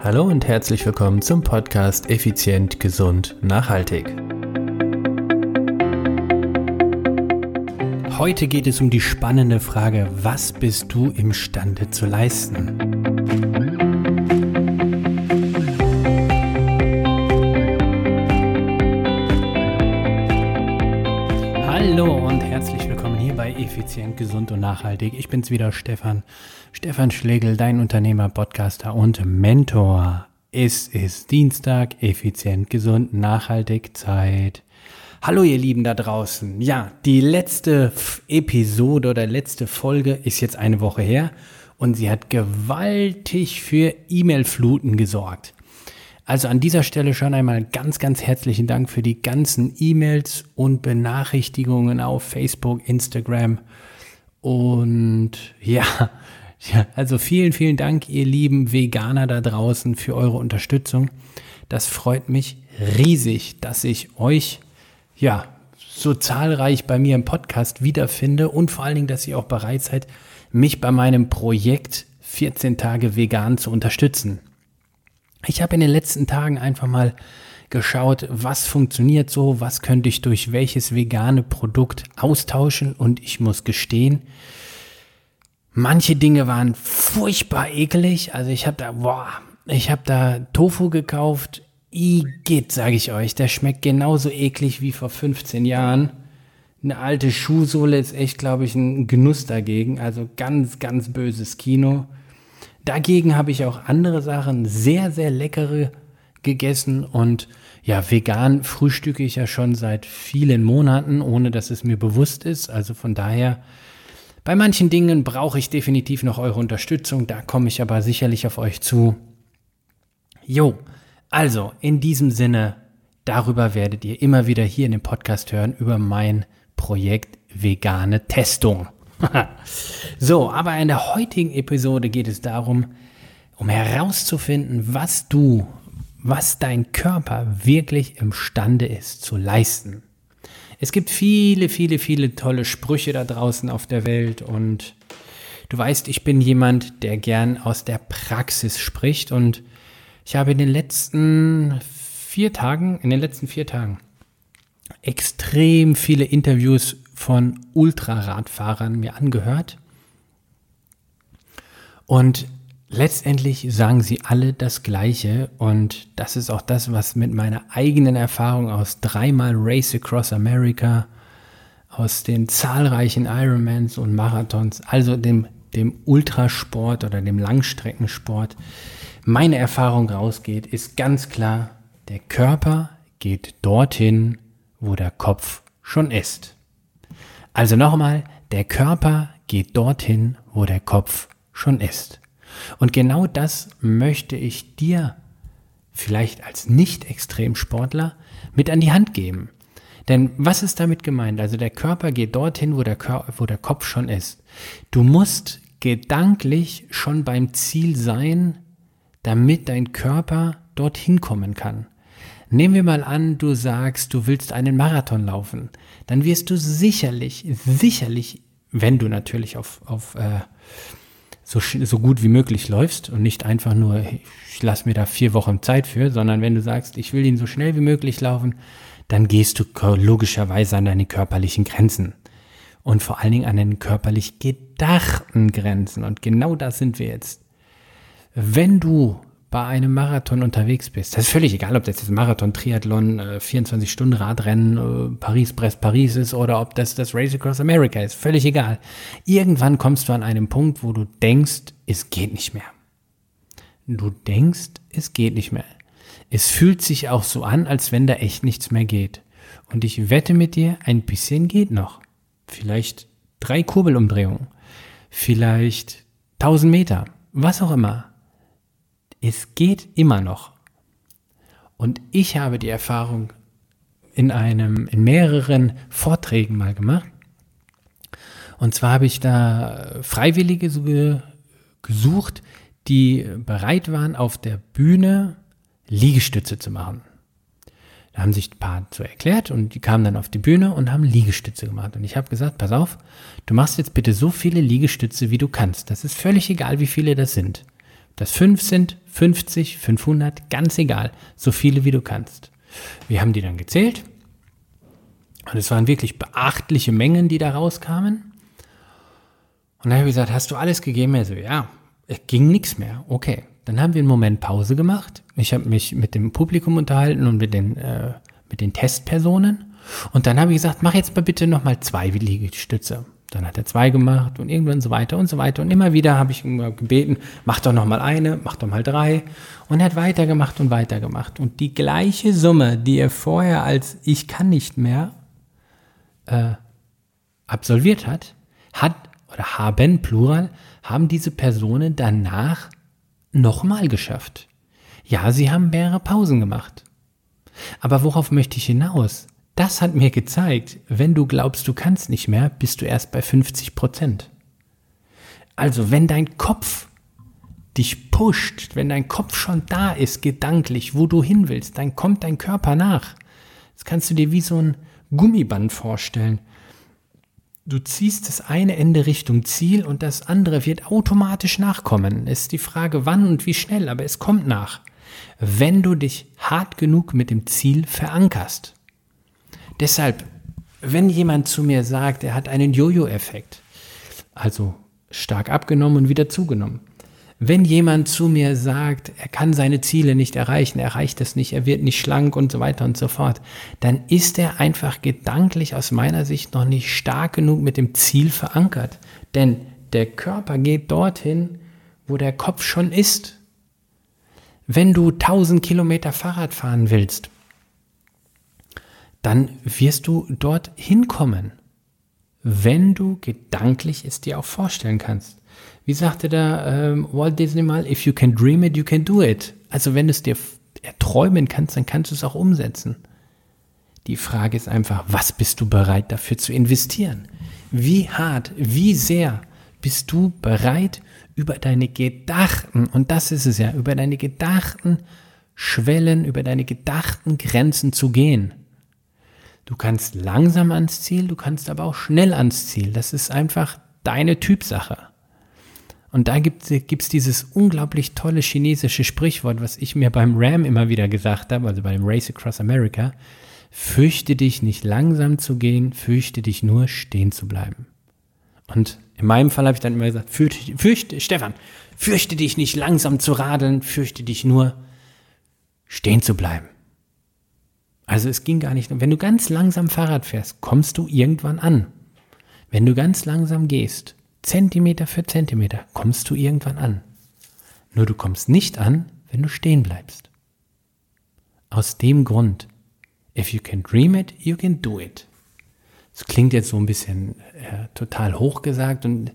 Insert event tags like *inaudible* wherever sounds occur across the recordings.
Hallo und herzlich willkommen zum Podcast Effizient, Gesund, Nachhaltig. Heute geht es um die spannende Frage, was bist du imstande zu leisten? Effizient, Gesund und Nachhaltig. Ich bin's wieder, Stefan. Stefan Schlegel, dein Unternehmer, Podcaster und Mentor. Es ist Dienstag, effizient, gesund, nachhaltig, Zeit. Hallo ihr Lieben da draußen. Ja, die letzte Episode oder letzte Folge ist jetzt eine Woche her und sie hat gewaltig für E-Mail-Fluten gesorgt. Also an dieser Stelle schon einmal ganz, ganz herzlichen Dank für die ganzen E-Mails und Benachrichtigungen auf Facebook, Instagram. Und ja, *laughs* ja, also vielen, vielen Dank, ihr lieben Veganer da draußen, für eure Unterstützung. Das freut mich riesig, dass ich euch, ja, so zahlreich bei mir im Podcast wiederfinde und vor allen Dingen, dass ihr auch bereit seid, mich bei meinem Projekt 14 Tage vegan zu unterstützen. Ich habe in den letzten Tagen einfach mal geschaut, was funktioniert so, was könnte ich durch welches vegane Produkt austauschen und ich muss gestehen, manche Dinge waren furchtbar eklig. Also ich habe da, boah, ich habe da Tofu gekauft. Igitt, sage ich euch, der schmeckt genauso eklig wie vor 15 Jahren. Eine alte Schuhsohle ist echt, glaube ich, ein Genuss dagegen. Also ganz, ganz böses Kino. Dagegen habe ich auch andere Sachen, sehr, sehr leckere gegessen und ja, vegan frühstücke ich ja schon seit vielen Monaten, ohne dass es mir bewusst ist. Also von daher, bei manchen Dingen brauche ich definitiv noch eure Unterstützung, da komme ich aber sicherlich auf euch zu. Jo, also in diesem Sinne, darüber werdet ihr immer wieder hier in dem Podcast hören, über mein Projekt vegane Testung. *laughs* so, aber in der heutigen Episode geht es darum, um herauszufinden, was du, was dein Körper wirklich imstande ist zu leisten. Es gibt viele, viele, viele tolle Sprüche da draußen auf der Welt und du weißt, ich bin jemand, der gern aus der Praxis spricht und ich habe in den letzten vier Tagen, in den letzten vier Tagen extrem viele Interviews von Ultraradfahrern mir angehört. Und letztendlich sagen sie alle das Gleiche. Und das ist auch das, was mit meiner eigenen Erfahrung aus dreimal Race Across America, aus den zahlreichen Ironmans und Marathons, also dem, dem Ultrasport oder dem Langstreckensport, meine Erfahrung rausgeht, ist ganz klar, der Körper geht dorthin, wo der Kopf schon ist. Also nochmal, der Körper geht dorthin, wo der Kopf schon ist. Und genau das möchte ich dir vielleicht als Nicht-Extremsportler mit an die Hand geben. Denn was ist damit gemeint? Also der Körper geht dorthin, wo der, Körper, wo der Kopf schon ist. Du musst gedanklich schon beim Ziel sein, damit dein Körper dorthin kommen kann. Nehmen wir mal an, du sagst, du willst einen Marathon laufen. Dann wirst du sicherlich, sicherlich, wenn du natürlich auf, auf äh, so, so gut wie möglich läufst und nicht einfach nur, ich lasse mir da vier Wochen Zeit für, sondern wenn du sagst, ich will ihn so schnell wie möglich laufen, dann gehst du logischerweise an deine körperlichen Grenzen. Und vor allen Dingen an den körperlich gedachten Grenzen. Und genau das sind wir jetzt. Wenn du bei einem Marathon unterwegs bist, das ist völlig egal, ob das jetzt Marathon, Triathlon, 24-Stunden-Radrennen, äh, Paris-Brest-Paris ist oder ob das das Race Across America ist, völlig egal. Irgendwann kommst du an einem Punkt, wo du denkst, es geht nicht mehr. Du denkst, es geht nicht mehr. Es fühlt sich auch so an, als wenn da echt nichts mehr geht. Und ich wette mit dir, ein bisschen geht noch. Vielleicht drei Kurbelumdrehungen. Vielleicht 1000 Meter. Was auch immer es geht immer noch. Und ich habe die Erfahrung in einem, in mehreren Vorträgen mal gemacht. Und zwar habe ich da Freiwillige gesucht, die bereit waren, auf der Bühne Liegestütze zu machen. Da haben sich ein paar zu erklärt und die kamen dann auf die Bühne und haben Liegestütze gemacht. Und ich habe gesagt, pass auf, du machst jetzt bitte so viele Liegestütze, wie du kannst. Das ist völlig egal, wie viele das sind. Das 5 sind, 50, 500, ganz egal, so viele wie du kannst. Wir haben die dann gezählt und es waren wirklich beachtliche Mengen, die da rauskamen. Und dann habe ich gesagt, hast du alles gegeben? Er so, ja, es ging nichts mehr. Okay, dann haben wir einen Moment Pause gemacht. Ich habe mich mit dem Publikum unterhalten und mit den, äh, mit den Testpersonen. Und dann habe ich gesagt, mach jetzt mal bitte nochmal zwei Liegestütze. Dann hat er zwei gemacht und irgendwann so weiter und so weiter. Und immer wieder habe ich ihn gebeten, mach doch nochmal eine, mach doch mal drei. Und er hat weitergemacht und weitergemacht. Und die gleiche Summe, die er vorher als ich kann nicht mehr äh, absolviert hat, hat oder haben, Plural, haben diese Personen danach nochmal geschafft. Ja, sie haben mehrere Pausen gemacht. Aber worauf möchte ich hinaus? Das hat mir gezeigt, wenn du glaubst, du kannst nicht mehr, bist du erst bei 50 Prozent. Also wenn dein Kopf dich pusht, wenn dein Kopf schon da ist, gedanklich, wo du hin willst, dann kommt dein Körper nach. Das kannst du dir wie so ein Gummiband vorstellen. Du ziehst das eine Ende Richtung Ziel und das andere wird automatisch nachkommen. Es ist die Frage, wann und wie schnell, aber es kommt nach. Wenn du dich hart genug mit dem Ziel verankerst. Deshalb, wenn jemand zu mir sagt, er hat einen Jojo-Effekt, also stark abgenommen und wieder zugenommen. Wenn jemand zu mir sagt, er kann seine Ziele nicht erreichen, er erreicht es nicht, er wird nicht schlank und so weiter und so fort, dann ist er einfach gedanklich aus meiner Sicht noch nicht stark genug mit dem Ziel verankert. Denn der Körper geht dorthin, wo der Kopf schon ist. Wenn du 1000 Kilometer Fahrrad fahren willst, dann wirst du dort hinkommen, wenn du gedanklich es dir auch vorstellen kannst. Wie sagte da ähm, Walt Disney mal, if you can dream it, you can do it. Also wenn du es dir erträumen kannst, dann kannst du es auch umsetzen. Die Frage ist einfach, was bist du bereit dafür zu investieren? Wie hart, wie sehr bist du bereit, über deine gedachten, und das ist es ja, über deine gedachten Schwellen, über deine gedachten Grenzen zu gehen? Du kannst langsam ans Ziel, du kannst aber auch schnell ans Ziel. Das ist einfach deine Typsache. Und da gibt es dieses unglaublich tolle chinesische Sprichwort, was ich mir beim Ram immer wieder gesagt habe, also beim Race Across America. Fürchte dich nicht langsam zu gehen, fürchte dich nur stehen zu bleiben. Und in meinem Fall habe ich dann immer gesagt, fürchte, fürchte, Stefan, fürchte dich nicht langsam zu radeln, fürchte dich nur stehen zu bleiben. Also es ging gar nicht. Wenn du ganz langsam Fahrrad fährst, kommst du irgendwann an. Wenn du ganz langsam gehst, Zentimeter für Zentimeter, kommst du irgendwann an. Nur du kommst nicht an, wenn du stehen bleibst. Aus dem Grund, if you can dream it, you can do it. Das klingt jetzt so ein bisschen äh, total hochgesagt und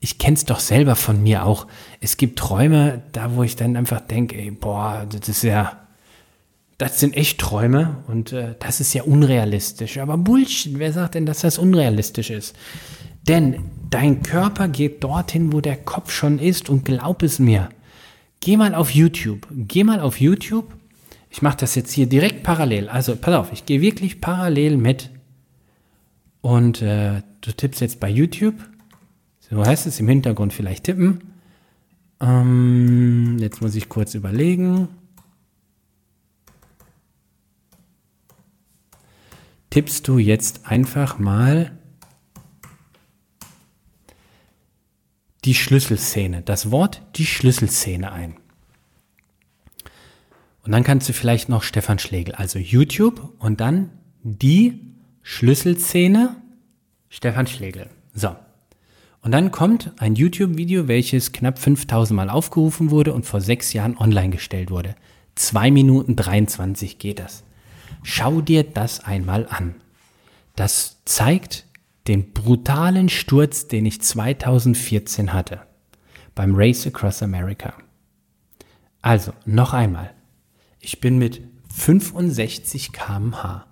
ich kenne es doch selber von mir auch. Es gibt Träume, da wo ich dann einfach denke, boah, das ist ja, das sind echt Träume und äh, das ist ja unrealistisch. Aber Bullshit, wer sagt denn, dass das unrealistisch ist? Denn dein Körper geht dorthin, wo der Kopf schon ist und glaub es mir. Geh mal auf YouTube. Geh mal auf YouTube. Ich mache das jetzt hier direkt parallel. Also pass auf, ich gehe wirklich parallel mit. Und äh, du tippst jetzt bei YouTube. So heißt es im Hintergrund vielleicht tippen. Ähm, jetzt muss ich kurz überlegen. Tippst du jetzt einfach mal die Schlüsselszene, das Wort die Schlüsselszene ein. Und dann kannst du vielleicht noch Stefan Schlegel, also YouTube und dann die Schlüsselszene Stefan Schlegel. So. Und dann kommt ein YouTube-Video, welches knapp 5000 Mal aufgerufen wurde und vor sechs Jahren online gestellt wurde. Zwei Minuten 23 geht das. Schau dir das einmal an. Das zeigt den brutalen Sturz, den ich 2014 hatte beim Race Across America. Also, noch einmal. Ich bin mit 65 km/h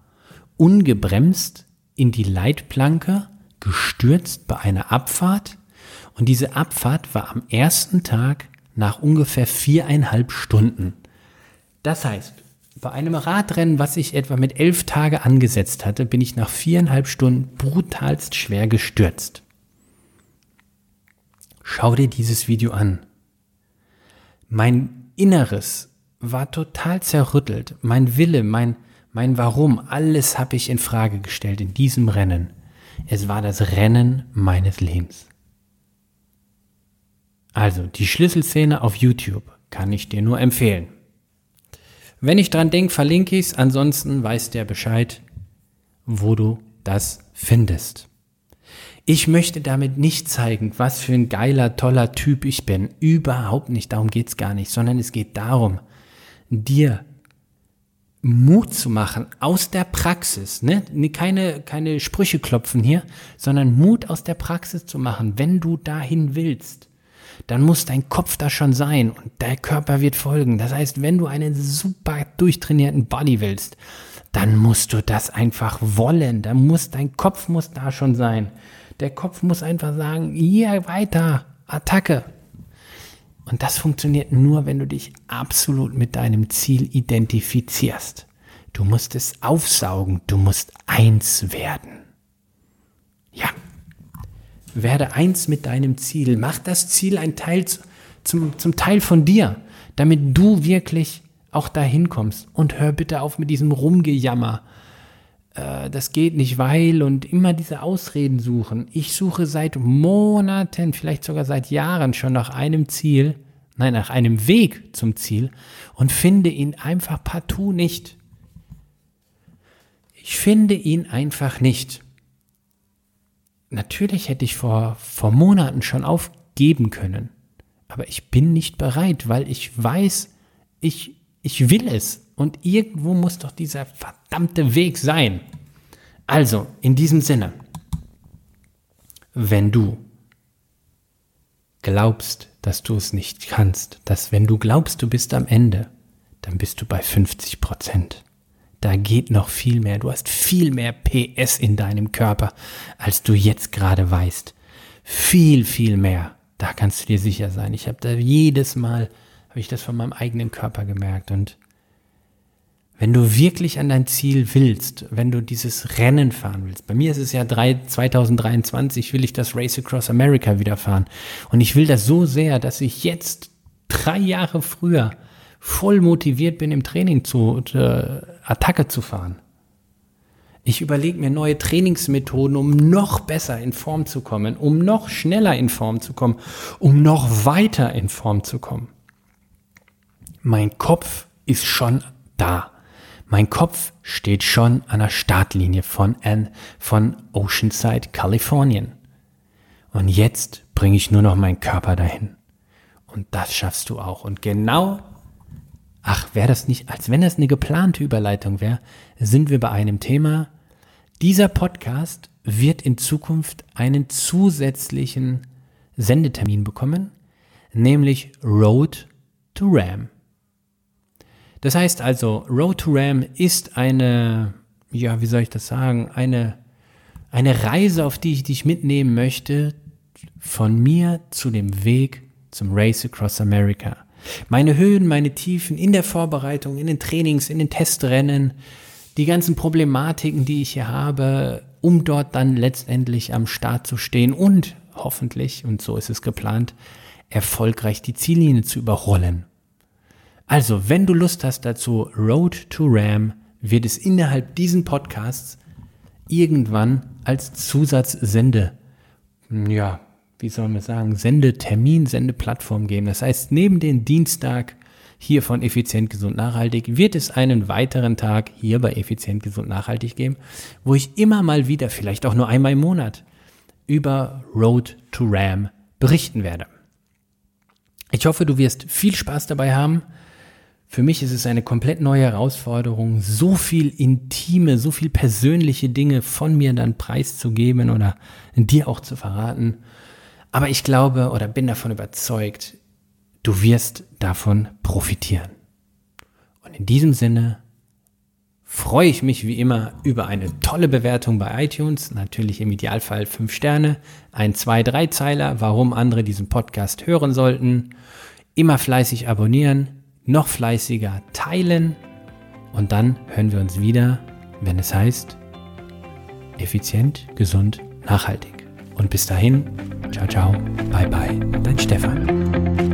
ungebremst in die Leitplanke gestürzt bei einer Abfahrt und diese Abfahrt war am ersten Tag nach ungefähr viereinhalb Stunden. Das heißt, bei einem Radrennen, was ich etwa mit elf Tage angesetzt hatte, bin ich nach viereinhalb Stunden brutalst schwer gestürzt. Schau dir dieses Video an. Mein Inneres war total zerrüttelt. Mein Wille, mein, mein Warum, alles habe ich in Frage gestellt in diesem Rennen. Es war das Rennen meines Lebens. Also, die Schlüsselszene auf YouTube kann ich dir nur empfehlen. Wenn ich dran denke, verlinke ich es, ansonsten weiß der Bescheid, wo du das findest. Ich möchte damit nicht zeigen, was für ein geiler, toller Typ ich bin. Überhaupt nicht, darum geht's gar nicht, sondern es geht darum, dir Mut zu machen aus der Praxis, ne? Keine, keine Sprüche klopfen hier, sondern Mut aus der Praxis zu machen, wenn du dahin willst. Dann muss dein Kopf da schon sein und der Körper wird folgen. Das heißt, wenn du einen super durchtrainierten Body willst, dann musst du das einfach wollen. Da muss dein Kopf muss da schon sein. Der Kopf muss einfach sagen, hier weiter, Attacke. Und das funktioniert nur, wenn du dich absolut mit deinem Ziel identifizierst. Du musst es aufsaugen, du musst eins werden. Ja, werde eins mit deinem Ziel. Mach das Ziel ein Teil zum, zum Teil von dir, damit du wirklich auch dahin kommst. Und hör bitte auf mit diesem Rumgejammer äh, das geht nicht, weil und immer diese Ausreden suchen. Ich suche seit Monaten, vielleicht sogar seit Jahren schon nach einem Ziel, nein, nach einem Weg zum Ziel und finde ihn einfach partout nicht. Ich finde ihn einfach nicht. Natürlich hätte ich vor, vor Monaten schon aufgeben können, aber ich bin nicht bereit, weil ich weiß, ich, ich will es. Und irgendwo muss doch dieser verdammte Weg sein. Also, in diesem Sinne, wenn du glaubst, dass du es nicht kannst, dass wenn du glaubst, du bist am Ende, dann bist du bei 50 Prozent. Da geht noch viel mehr. Du hast viel mehr PS in deinem Körper, als du jetzt gerade weißt. Viel, viel mehr. Da kannst du dir sicher sein. Ich habe da jedes Mal, habe ich das von meinem eigenen Körper gemerkt und wenn du wirklich an dein Ziel willst, wenn du dieses Rennen fahren willst, bei mir ist es ja 3, 2023, will ich das Race Across America wieder fahren. Und ich will das so sehr, dass ich jetzt drei Jahre früher voll motiviert bin, im Training zu äh, Attacke zu fahren. Ich überlege mir neue Trainingsmethoden, um noch besser in Form zu kommen, um noch schneller in Form zu kommen, um noch weiter in Form zu kommen. Mein Kopf ist schon da. Mein Kopf steht schon an der Startlinie von, An, von Oceanside, Kalifornien. Und jetzt bringe ich nur noch meinen Körper dahin. Und das schaffst du auch. Und genau, ach, wäre das nicht, als wenn das eine geplante Überleitung wäre, sind wir bei einem Thema. Dieser Podcast wird in Zukunft einen zusätzlichen Sendetermin bekommen, nämlich Road to Ram. Das heißt also, Road to Ram ist eine, ja, wie soll ich das sagen, eine, eine Reise, auf die ich dich mitnehmen möchte, von mir zu dem Weg zum Race Across America. Meine Höhen, meine Tiefen in der Vorbereitung, in den Trainings, in den Testrennen, die ganzen Problematiken, die ich hier habe, um dort dann letztendlich am Start zu stehen und hoffentlich, und so ist es geplant, erfolgreich die Ziellinie zu überrollen. Also, wenn du Lust hast dazu, Road to Ram wird es innerhalb diesen Podcasts irgendwann als Zusatzsende, ja, wie soll man sagen, Sendetermin, Sendeplattform geben. Das heißt, neben den Dienstag hier von Effizient, Gesund, Nachhaltig wird es einen weiteren Tag hier bei Effizient, Gesund, Nachhaltig geben, wo ich immer mal wieder, vielleicht auch nur einmal im Monat, über Road to Ram berichten werde. Ich hoffe, du wirst viel Spaß dabei haben. Für mich ist es eine komplett neue Herausforderung, so viel intime, so viel persönliche Dinge von mir dann preiszugeben oder dir auch zu verraten. Aber ich glaube oder bin davon überzeugt, du wirst davon profitieren. Und in diesem Sinne freue ich mich wie immer über eine tolle Bewertung bei iTunes, natürlich im Idealfall fünf Sterne, ein, zwei, drei Zeiler, warum andere diesen Podcast hören sollten. Immer fleißig abonnieren, noch fleißiger teilen und dann hören wir uns wieder, wenn es heißt, effizient, gesund, nachhaltig. Und bis dahin, ciao, ciao, bye, bye, dein Stefan.